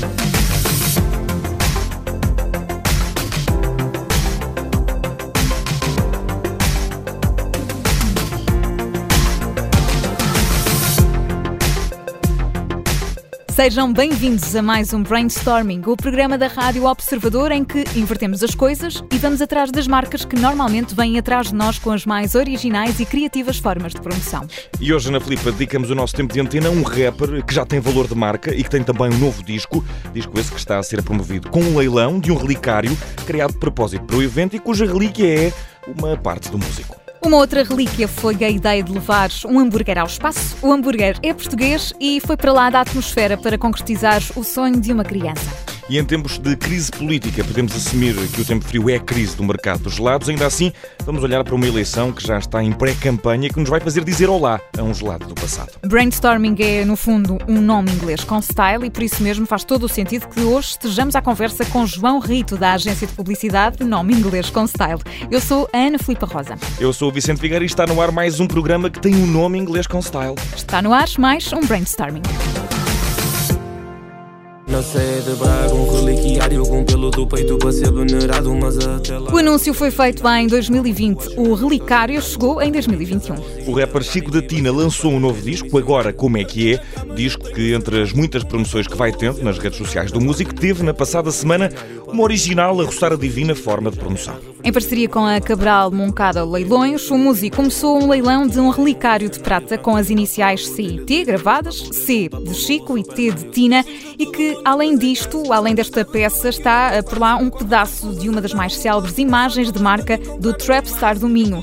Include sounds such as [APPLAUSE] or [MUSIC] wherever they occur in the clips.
Bye. Sejam bem-vindos a mais um Brainstorming, o programa da Rádio Observador em que invertemos as coisas e vamos atrás das marcas que normalmente vêm atrás de nós com as mais originais e criativas formas de promoção. E hoje, Ana Filipa, dedicamos o nosso tempo de antena a um rapper que já tem valor de marca e que tem também um novo disco, disco esse que está a ser promovido com um leilão de um relicário criado de propósito para o evento e cuja relíquia é uma parte do músico. Uma outra relíquia foi a ideia de levar um hambúrguer ao espaço. O hambúrguer é português e foi para lá da atmosfera para concretizar o sonho de uma criança. E em tempos de crise política, podemos assumir que o tempo frio é a crise do mercado dos gelados. Ainda assim, vamos olhar para uma eleição que já está em pré-campanha que nos vai fazer dizer olá a um gelado do passado. Brainstorming é, no fundo, um nome inglês com style e por isso mesmo faz todo o sentido que hoje estejamos à conversa com João Rito, da agência de publicidade Nome Inglês com Style. Eu sou a Ana Filipa Rosa. Eu sou o Vicente Figueira e está no ar mais um programa que tem um nome inglês com style. Está no ar mais um Brainstorming. Na sede Braga, um reliquiário com pelo do peito para ser venerado, mas até lá... O anúncio foi feito em 2020. O relicário chegou em 2021. O rapper Chico da Tina lançou um novo disco, Agora Como É Que É, disco que, entre as muitas promoções que vai tendo nas redes sociais do músico, teve na passada semana uma original a roçar a divina forma de promoção. Em parceria com a Cabral Moncada Leilões, o músico começou um leilão de um relicário de prata com as iniciais C e T gravadas, C de Chico e T de Tina, e que além disto, além desta peça, está eh, por lá um pedaço de uma das mais célebres imagens de marca do Trapstar do Minho.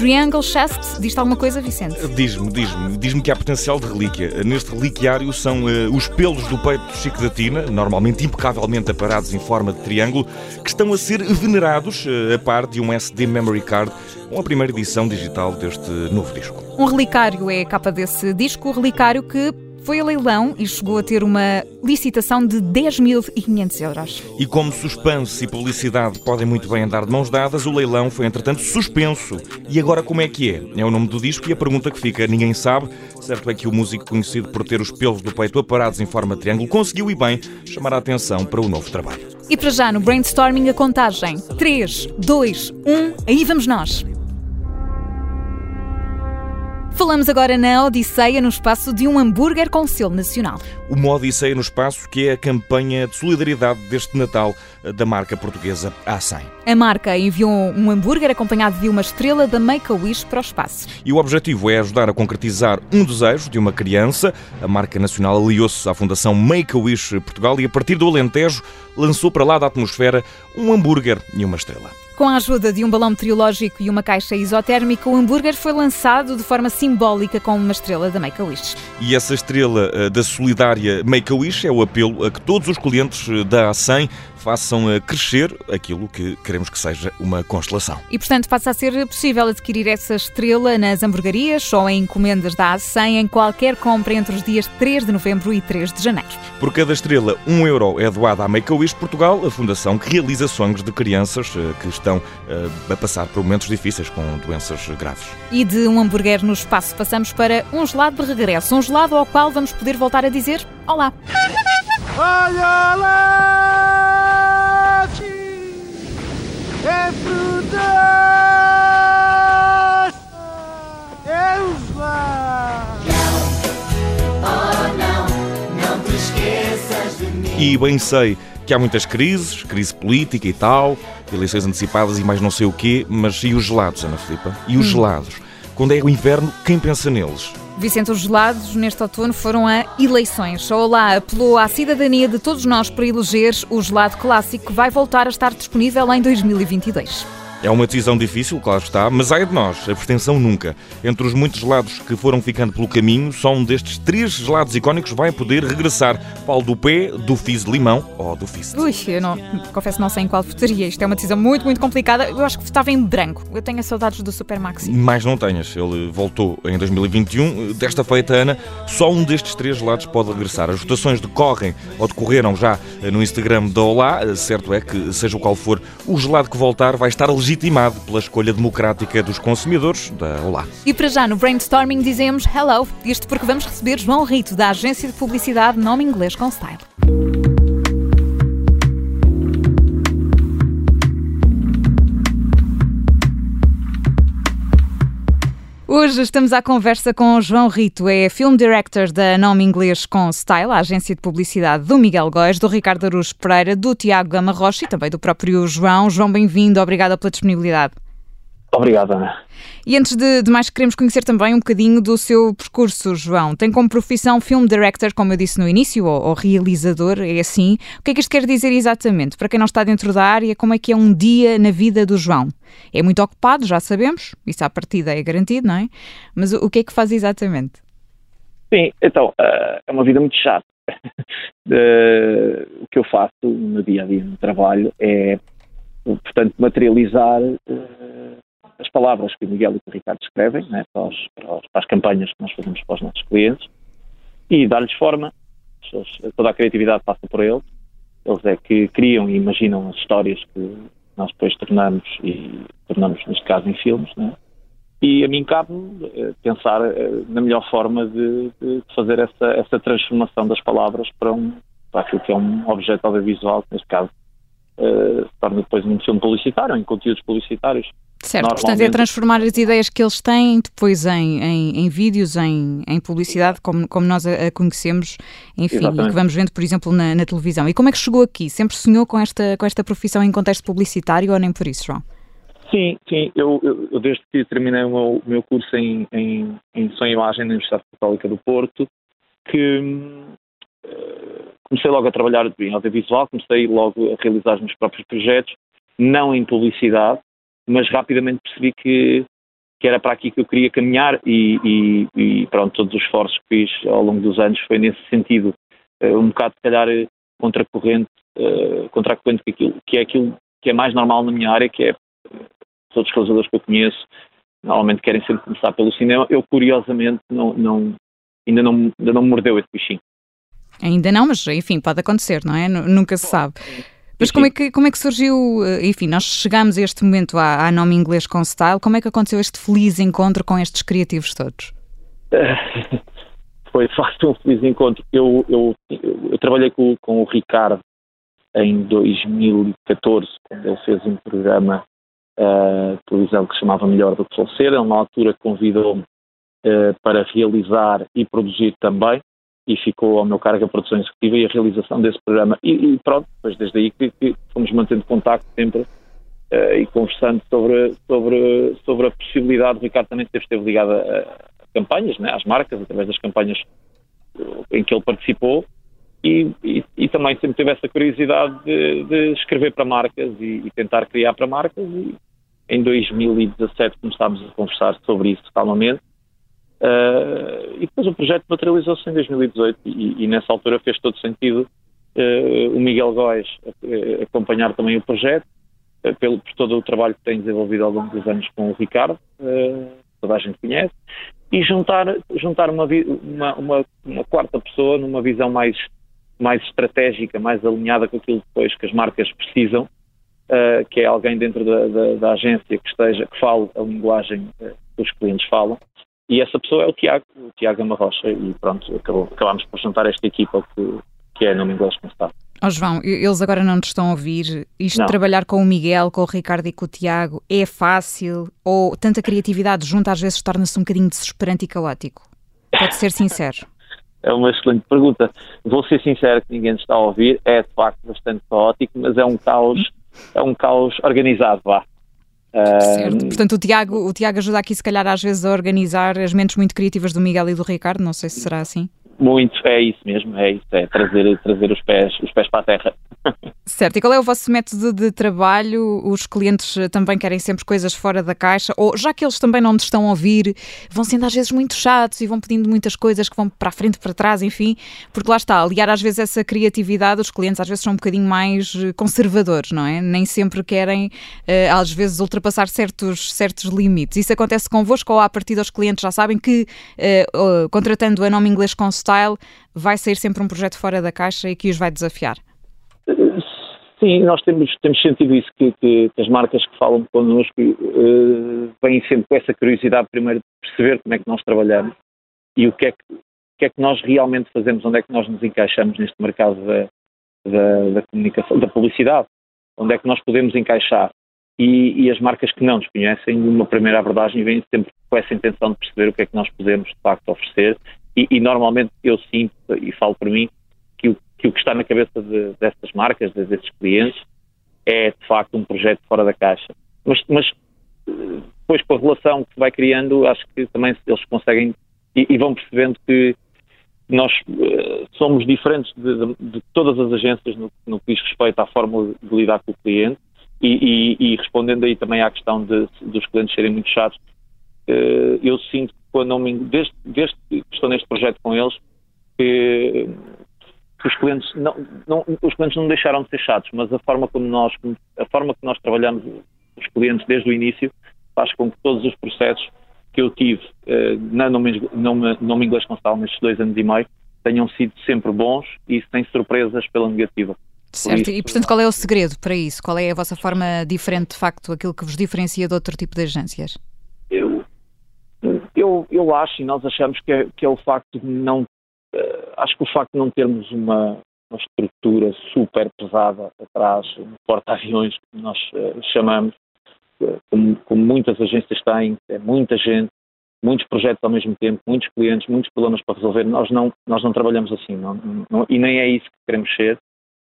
Triangle Chest, diz-te alguma coisa, Vicente? Diz-me, diz-me. Diz-me que há potencial de relíquia. Neste reliquiário são uh, os pelos do peito de Chico da Tina, normalmente impecavelmente aparados em forma de triângulo, que estão a ser venerados uh, a par de um SD Memory Card, uma primeira edição digital deste novo disco. Um relicário é a capa desse disco, o relicário que foi a leilão e chegou a ter uma licitação de 10.500 euros. E como suspense e publicidade podem muito bem andar de mãos dadas, o leilão foi entretanto suspenso. E agora como é que é? É o nome do disco e a pergunta que fica, ninguém sabe. Certo é que o músico conhecido por ter os pelos do peito aparados em forma de triângulo conseguiu e bem chamar a atenção para o novo trabalho. E para já no brainstorming a contagem 3, 2, 1, aí vamos nós. Falamos agora na Odisseia, no espaço de um hambúrguer com selo nacional. Uma Odisseia no espaço que é a campanha de solidariedade deste Natal eh, da marca portuguesa A100. A marca enviou um hambúrguer acompanhado de uma estrela da Make-A-Wish para o espaço. E o objetivo é ajudar a concretizar um desejo de uma criança. A marca nacional aliou-se à Fundação Make-A-Wish Portugal e a partir do Alentejo lançou para lá da atmosfera um hambúrguer e uma estrela. Com a ajuda de um balão meteorológico e uma caixa isotérmica, o hambúrguer foi lançado de forma simbólica com uma estrela da Make-A-Wish. E essa estrela eh, da solidária Make-A-Wish é o apelo a que todos os clientes eh, da A100 façam crescer aquilo que queremos que seja uma constelação. E, portanto, passa a ser possível adquirir essa estrela nas hamburguerias ou em encomendas da A100 em qualquer compra entre os dias 3 de novembro e 3 de janeiro. Por cada estrela, um euro é doado à Make-A-Wish Portugal, a fundação que realiza sonhos de crianças eh, que estão eh, a passar por momentos difíceis com doenças graves. E de um hambúrguer no espaço passamos para um gelado de regresso, um gelado ao qual vamos poder voltar a dizer olá. Bem sei que há muitas crises, crise política e tal, eleições antecipadas e mais não sei o quê, mas e os gelados, Ana Filipa? E os hum. gelados? Quando é o inverno, quem pensa neles? Vicente, os gelados neste outono foram a eleições. Olá apelou à cidadania de todos nós para eleger o gelado clássico que vai voltar a estar disponível em 2022. É uma decisão difícil, claro está, mas ai de nós, a abstenção nunca. Entre os muitos gelados que foram ficando pelo caminho, só um destes três gelados icónicos vai poder regressar. Qual do pé, do fizz de limão ou do fizz? Ui, eu não, confesso não sei em qual votaria. Isto é uma decisão muito, muito complicada. Eu acho que estava em branco. Eu tenho saudades do Super Maxi. Mais não tenhas. Ele voltou em 2021. Desta feita, Ana, só um destes três gelados pode regressar. As votações decorrem ou decorreram já no Instagram da Olá. Certo é que, seja o qual for, o gelado que voltar vai estar legítimo legitimado pela escolha democrática dos consumidores da Olá. E para já no brainstorming dizemos hello, isto porque vamos receber João Rito, da agência de publicidade Nome Inglês com Style. Hoje estamos à conversa com João Rito, é Film Director da Nome Inglês com Style, a agência de publicidade do Miguel Góes, do Ricardo Aruz Pereira, do Tiago Gama Rocha e também do próprio João. João, bem-vindo, obrigada pela disponibilidade. Obrigado, Ana. E antes de, de, mais, queremos conhecer também um bocadinho do seu percurso, João. Tem como profissão film director, como eu disse no início, ou, ou, realizador, é assim. O que é que isto quer dizer exatamente? Para quem não está dentro da área, como é que é um dia na vida do João? É muito ocupado, já sabemos, isso à partida é garantido, não é? Mas o, o que é que faz exatamente? Sim, então, uh, é uma vida muito chata. [LAUGHS] o que eu faço no dia a dia no trabalho é, portanto, materializar. As palavras que o Miguel e o Ricardo escrevem né, para, os, para, as campanhas que nós fazemos para os nossos clientes e dar-lhes forma. Toda a criatividade passa por eles. Eles é que criam e imaginam as histórias que nós depois tornamos e tornamos, neste caso, em filmes. Né? E a mim cabe eh, pensar eh, na melhor forma de, de, fazer essa, essa transformação das palavras para, um, para aquilo que é um objeto audiovisual, que neste caso uh, se torna depois um filme publicitário, em conteúdos publicitários. Certo, portanto é transformar as ideias que eles têm depois em, em, em vídeos, em, em publicidade, como, como nós a, a conhecemos, enfim, Exatamente. e que vamos vendo, por exemplo, na, na, televisão. E como é que chegou aqui? Sempre sonhou com esta, com esta profissão em contexto publicitário ou nem por isso, João? Sim, sim. Eu, eu, eu desde que terminei o meu, meu curso em, em, em Som e Imagem na Universidade Católica do Porto, que uh, comecei logo a trabalhar em audiovisual, comecei logo a realizar os meus próprios projetos, não em publicidade, mas rapidamente percebi que, que era para aqui que eu queria caminhar e, e, e, pronto, todos os esforços que fiz ao longo dos anos foi nesse sentido, uh, um bocado se calhar contracorrente, uh, contracorrente que, aquilo, que é aquilo que é mais normal na minha área, que é todos os realizadores que eu conheço normalmente querem sempre começar pelo cinema. Eu, curiosamente, não, não, ainda, não, ainda não mordeu esse bichinho. Ainda não, mas enfim, pode acontecer, não é? Nunca se sabe. Mas como é, que, como é que surgiu, eh, enfim, nós chegamos a este momento à, à nome inglês com Style, como é que aconteceu este feliz encontro com estes criativos todos? [LAUGHS] Foi de facto um feliz encontro. Eu, eu, eu, eu trabalhei com, com o Ricardo em 2014, quando ele fez um programa uh, de televisão que se chamava Melhor do que Falecer. Ele, na altura, convidou-me uh, para realizar e produzir também e ficou ao meu cargo a produção executiva e a realização desse programa. E, e pronto, depois desde aí que, que fomos mantendo contacto sempre uh, e conversando sobre, sobre, sobre a possibilidade, o Ricardo também esteve ligado a, a campanhas, né, às marcas, através das campanhas em que ele participou, e, e, e, também sempre teve essa curiosidade de, de escrever para marcas e, e, tentar criar para marcas. E em 2017 começámos a conversar sobre isso calmamente Uh, e depois o projeto materializou-se em 2018 e, e, nessa altura fez todo sentido uh, o Miguel Góes acompanhar também o projeto, pelo, por todo o trabalho que tem desenvolvido ao longo dos anos com o Ricardo, toda a gente conhece, e juntar, juntar uma, uma, uma, uma, quarta pessoa numa visão mais, mais estratégica, mais alinhada com aquilo depois que as marcas precisam, que é alguém dentro da, da, da, agência que esteja, que fale a linguagem que os clientes falam, e essa pessoa é o Tiago, o Tiago Amarrocha, e pronto, acabou, acabámos por juntar esta equipa que, que é nome inglês como está. Oh, João, eles agora não te estão a ouvir. Isto não. de trabalhar com o Miguel, com o Ricardo e com o Tiago é fácil? Ou tanta criatividade junto às vezes torna-se um bocadinho desesperante e caótico? Pode ser sincero. [LAUGHS] é uma excelente pergunta. Vou ser sincero que ninguém está a ouvir. É de facto bastante caótico, mas é um caos, é um caos organizado, vá. Certo. Portanto, o Tiago, o Tiago ajuda aqui, se calhar, às vezes a organizar as mentes muito criativas do Miguel e do Ricardo. Não sei se será assim. Muito, é isso mesmo, é isso, é trazer, trazer os, pés, os pés para a terra. Certo, e qual é o vosso método de trabalho? Os clientes eh, também querem sempre coisas fora da caixa, ou já que eles também não nos estão a ouvir, vão sendo às vezes muito chatos e vão pedindo muitas coisas que vão para a frente, para trás, enfim, porque lá está, aliar às vezes essa criatividade, os clientes às vezes são um bocadinho mais eh, conservadores, não é? Nem sempre querem, eh, às vezes, ultrapassar certos, certos limites. Isso acontece convosco ou a partir dos clientes já sabem que, contratando a nome inglês com style, vai sair sempre um projeto fora da caixa e que os vai desafiar? Sim, nós temos, temos sentido isso, que, que, que as marcas que falam connosco uh, vêm sempre com essa curiosidade, primeiro, de perceber como é que nós trabalhamos e o que é que, que, é que nós realmente fazemos, onde é que nós nos encaixamos neste mercado da, da, da comunicação, da publicidade, onde é que nós podemos encaixar. e, e, as marcas que não nos conhecem, numa primeira abordagem, vêm sempre com essa intenção de perceber o que é que nós podemos de facto oferecer e, e normalmente eu sinto, e falo por mim, que o que, está na cabeça de, destas marcas, de, desses clientes, é de facto um projeto fora da caixa. Mas, mas depois com a relação que se vai criando, acho que também eles conseguem e, e vão percebendo que nós uh, somos diferentes de, de, de, todas as agências no, no, que diz respeito à forma de lidar com o cliente e, e, e respondendo aí também à questão de, dos clientes serem muito chatos, uh, eu sinto que quando me, desde, desde que estou neste projeto com eles, que os clientes não, não, os clientes não deixaram de ser chatos, mas a forma como nós a forma que nós trabalhamos os clientes desde o início faz com que todos os processos que eu tive uh, na nome inglês Constal nestes dois anos e meio tenham sido sempre bons e sem surpresas pela negativa. Certo, por isso, e portanto qual é o segredo para isso? Qual é a vossa forma diferente, de facto, aquilo que vos diferencia de outro tipo de agências? Eu, eu, eu acho e nós achamos que é, que é o facto de não. Uh, acho que o facto de não termos uma, uma estrutura super pesada atrás, um porta-aviões, que nós uh, chamamos, como, como, muitas agências têm, é muita gente, muitos projetos ao mesmo tempo, muitos clientes, muitos problemas para resolver. Nós não, nós não trabalhamos assim não, não, e nem é isso que queremos ser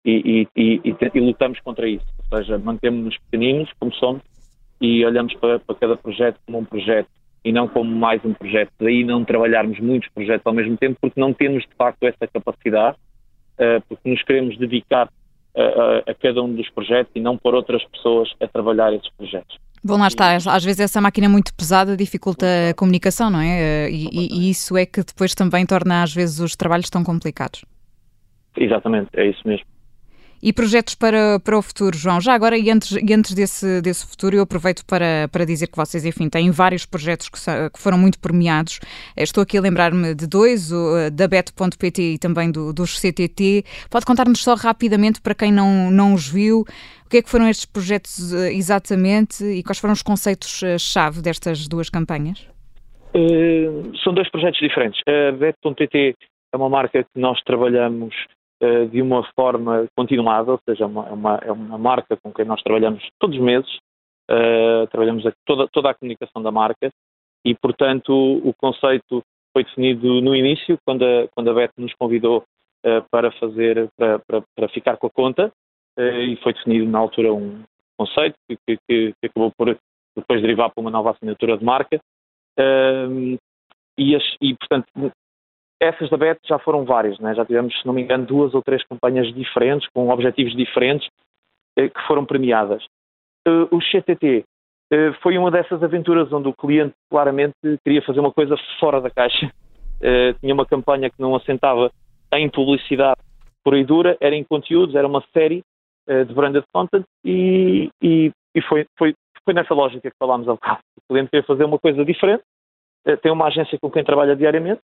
e, e, e, e lutamos contra isso. Ou seja, mantemos-nos pequeninos, como somos, e olhamos para, para cada projeto como um projeto e não como mais um projeto. Daí não trabalharmos muitos projetos ao mesmo tempo, porque não temos de facto essa capacidade, uh, porque nos queremos dedicar a, a, cada um dos projetos e não por outras pessoas a trabalhar esses projetos. Bom, lá está. Às vezes essa máquina muito pesada dificulta a comunicação, não é? E, e, isso é que depois também torna às vezes os trabalhos tão complicados. Exatamente, é isso mesmo. E projetos para, para o futuro, João? Já agora, e antes, e antes desse, desse futuro, eu aproveito para, para dizer que vocês, enfim, têm vários projetos que, que foram muito premiados. Eh, estou aqui a lembrar-me de dois, o, eh, da Bet.pt e também do, dos CTT. Pode contar-nos só rapidamente, para quem não, não os viu, o que é que foram estes projetos eh, exatamente e quais foram os conceitos-chave destas duas campanhas? Uh, são dois projetos diferentes. A Bet.pt é uma marca que nós trabalhamos uh, de uma forma continuada, ou seja, é uma, é uma, é uma, marca com quem nós trabalhamos todos os meses, uh, trabalhamos a, toda, toda a comunicação da marca e, portanto, o conceito foi definido no início, quando a, quando a Beth nos convidou uh, para fazer, para, para, para, ficar com a conta, e foi definido na altura um conceito que, que, que, acabou por depois derivar para uma nova assinatura de marca. e, as, e, portanto, essas da BET já foram várias, né? já tivemos, se não me engano, duas ou três campanhas diferentes, com objetivos diferentes, eh, que foram premiadas. Uh, o CTT uh, foi uma dessas aventuras onde o cliente claramente queria fazer uma coisa fora da caixa. [LAUGHS] Tinha uma campanha que não assentava em publicidade por aí dura, era em conteúdos, era uma série de branded content e, e, e foi, foi, foi nessa lógica que falámos há bocado. O cliente queria fazer uma coisa diferente, tem uma agência com quem trabalha diariamente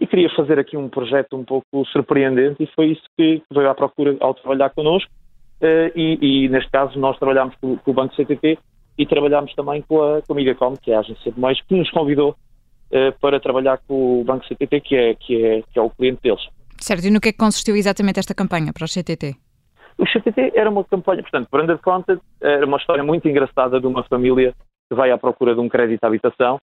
e queria fazer aqui um projeto um pouco surpreendente e foi isso que veio à procura ao trabalhar connosco uh, e, e, neste caso nós trabalhámos com, com, o Banco CTT e trabalhámos também com a, com a Mediacom, que é a agência de meios, que nos convidou uh, para trabalhar com o Banco CTT, que é, que, é, que é o cliente deles. Certo, e no que é que consistiu exatamente esta campanha para o CTT? O CTT era uma campanha, portanto, Branded Content era uma história muito engraçada de uma família que vai à procura de um crédito à habitação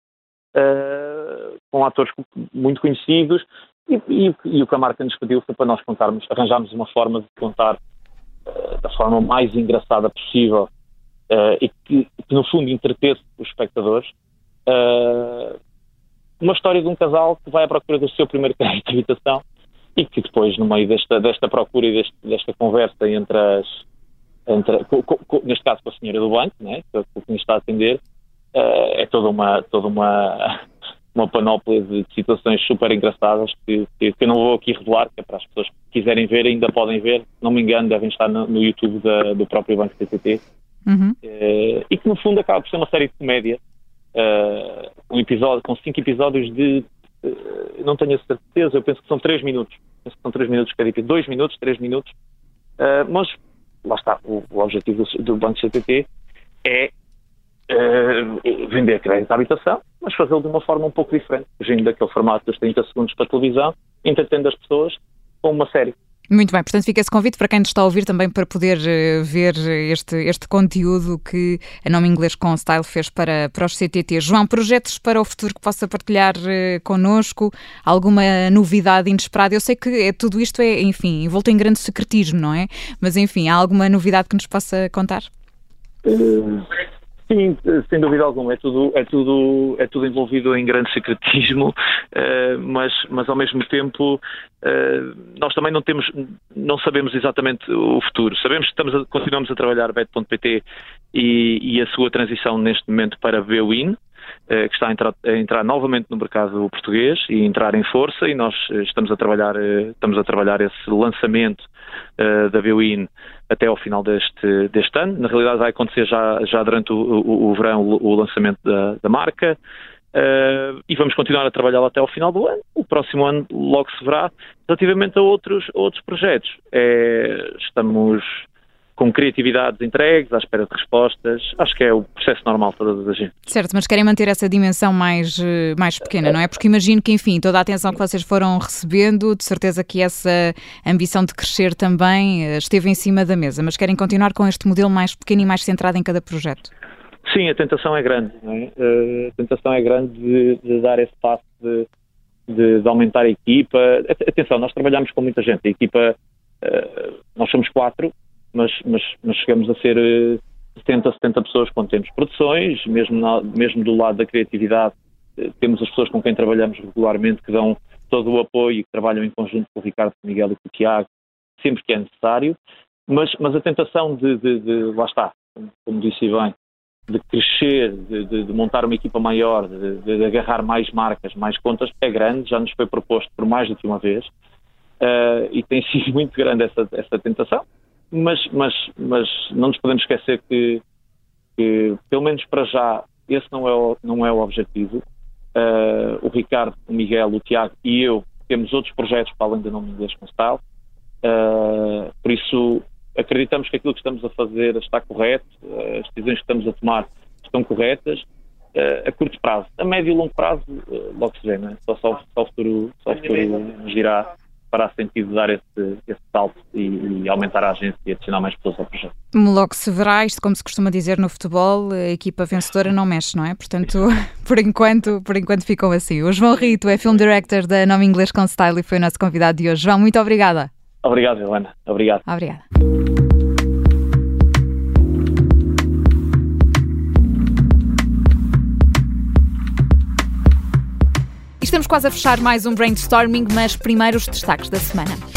uh, com atores muito conhecidos, e, e, e, o que a marca nos pediu foi para nós contarmos, arranjarmos uma forma de contar uh, da forma mais engraçada possível uh, e que, que, no fundo, entretesse os espectadores. uma história de um casal que vai à procura do seu primeiro crédito de habitação e que depois, no meio desta, desta procura e deste, desta conversa entre as. Entre, neste caso com a senhora do banco, né, que, que nos está a atender, é toda uma, toda uma, [LAUGHS] uma panóplia de situações super engraçadas que, que, eu não vou aqui revelar, que é para as pessoas que quiserem ver, ainda podem ver, se não me engano, devem estar no, no YouTube da, do próprio Banco TTT, uhum. uh, e que no fundo acaba por ser uma série de comédia, uh, um episódio, com cinco episódios de, uh, não tenho a certeza, eu penso que são três minutos, penso que são três minutos cada episódio, dois minutos, três minutos, mas lá está, o, o objetivo do, do Banco CTT é uh, vender crédito à habitação, mas fazê-lo de uma forma um pouco diferente, fugindo daquele formato dos 30 segundos para televisão, entretendo as pessoas com uma série. Muito bem, portanto fica esse convite para quem nos está a ouvir também para poder uh, ver este, este conteúdo que a Nome Inglês com Style fez para, para os CTT. João, projetos para o futuro que possa partilhar uh, connosco? Alguma novidade inesperada? Eu sei que é, tudo isto é, enfim, envolto em grande secretismo, não é? Mas enfim, há alguma novidade que nos possa contar? Uh, Sim, sem dúvida alguma, é tudo, é tudo, é tudo envolvido em grande secretismo, uh, [LAUGHS] mas, mas ao mesmo tempo uh, nós também não temos, não sabemos exatamente o futuro. Sabemos que estamos a, continuamos a trabalhar Bet.pt e, e, a sua transição neste momento para Bwin, uh, que está a entrar, a entrar, novamente no mercado português e entrar em força e nós estamos a trabalhar, estamos a trabalhar esse lançamento da Bwin até ao final deste, deste ano. Na realidade, vai acontecer já, já durante o, o, o verão o, lançamento da, da marca. Uh, e vamos continuar a trabalhá até ao final do ano. O próximo ano logo se verá. Relativamente a outros, outros projetos, é, estamos com criatividades entregues, à espera de respostas. Acho que é o processo normal de todas as agências. Certo, mas querem manter essa dimensão mais, eh, mais pequena, não é? Porque imagino que, enfim, toda a atenção que vocês foram recebendo, de certeza que essa ambição de crescer também eh, esteve em cima da mesa, mas querem continuar com este modelo mais pequeno e mais centrado em cada projeto? Sim, a tentação é grande. É? Eh, a tentação é grande de, de dar esse passo de, de, de, aumentar a equipa. Atenção, nós trabalhamos com muita gente. A equipa, nós somos quatro, mas, mas, mas chegamos a ser 70, eh, 70 pessoas quando temos produções, mesmo, na, mesmo do lado da criatividade, eh, temos as pessoas com quem trabalhamos regularmente que dão todo o apoio que trabalham em conjunto com o Ricardo, com o Miguel e com o Tiago, sempre que é necessário, mas, mas a tentação de, de, de lá está, como disse bem, de crescer, de, de, montar uma equipa maior, de, de, agarrar mais marcas, mais contas, é grande, já nos foi proposto por mais do que uma vez, uh, e tem [LAUGHS] sido muito grande essa, essa tentação mas, mas, mas não nos podemos esquecer que, que, pelo menos para já, esse não é o, não é o objetivo. Uh, o Ricardo, o Miguel, o Tiago e eu temos outros projetos para além do nome inglês com Style. Uh, por isso, acreditamos que aquilo que estamos a fazer está correto, as decisões que estamos a tomar estão corretas. a curto prazo, a médio e longo prazo, logo se vê, né? só, só, só, o futuro, só o futuro nos dirá fará sentido dar esse, esse salto e, e, aumentar a agência e adicionar mais pessoas ao projeto. Logo se verá, isto como se costuma dizer no futebol, a equipa vencedora não mexe, não é? Portanto, [LAUGHS] por enquanto, por enquanto ficou assim. O João Rito é Film Director da Nome Inglês com Style e foi o nosso convidado de hoje. João, muito obrigada. Obrigado, Helena. Obrigado. Obrigada. Estamos quase a fechar mais um brainstorming, mas primeiro os destaques da semana.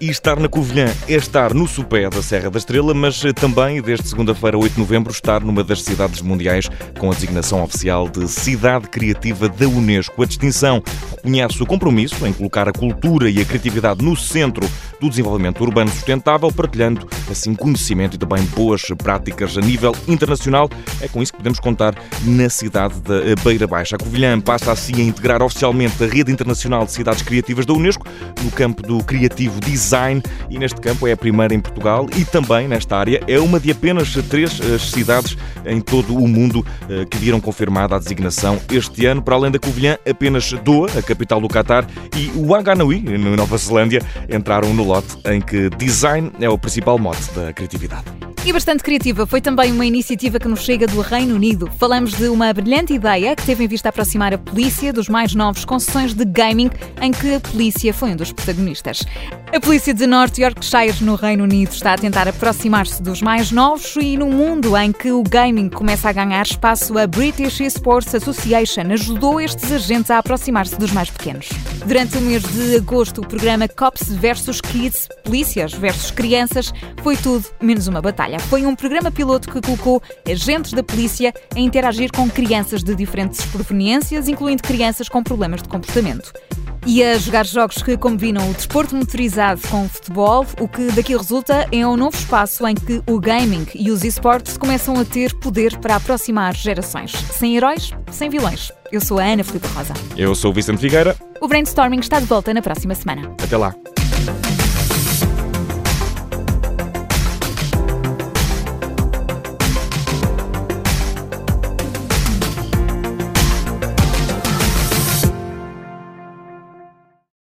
E estar na Covilhã é estar no sopé da Serra da Estrela, mas também, desde segunda-feira, 8 de novembro, estar numa das cidades mundiais com a designação oficial de Cidade Criativa da Unesco. A distinção reconhece o compromisso em colocar a cultura e a criatividade no centro do desenvolvimento urbano sustentável, partilhando assim conhecimento e também boas práticas a nível internacional. É com isso que podemos contar na cidade da Beira Baixa. A Covilhã passa assim a integrar oficialmente a rede internacional de cidades criativas da Unesco no campo do criativo design e neste campo é a primeira em Portugal e também nesta área é uma de apenas três eh, cidades em todo o mundo eh, que viram confirmada a designação este ano. Para além da Covilhã, apenas Doha, a capital do Qatar, e Wanganui, na Nova Zelândia, entraram no lote em que design é o principal mote da criatividade. E bastante criativa foi também uma iniciativa que nos chega do Reino Unido. Falamos de uma brilhante ideia que teve em vista aproximar a polícia dos mais novos com sessões de gaming em que a polícia foi um dos protagonistas. A polícia de North Yorkshire, no Reino Unido, está a tentar aproximar-se dos mais novos e no mundo em que o gaming começa a ganhar espaço, a British Esports Association ajudou estes agentes a aproximar-se dos mais pequenos. Durante o mês de agosto, o programa Cops vs Kids, Polícias versus Crianças, foi tudo menos uma batalha. Foi um programa piloto que colocou agentes da polícia a interagir com crianças de diferentes proveniências, incluindo crianças com problemas de comportamento. E a jogar jogos que combinam o desporto motorizado com o futebol, o que daqui resulta é um novo espaço em que o gaming e os esportes começam a ter poder para aproximar gerações. Sem heróis, sem vilões. Eu sou a Ana Filipe Rosa. Eu sou o Vicente Figueira. O Brainstorming está de volta na próxima semana. Até lá.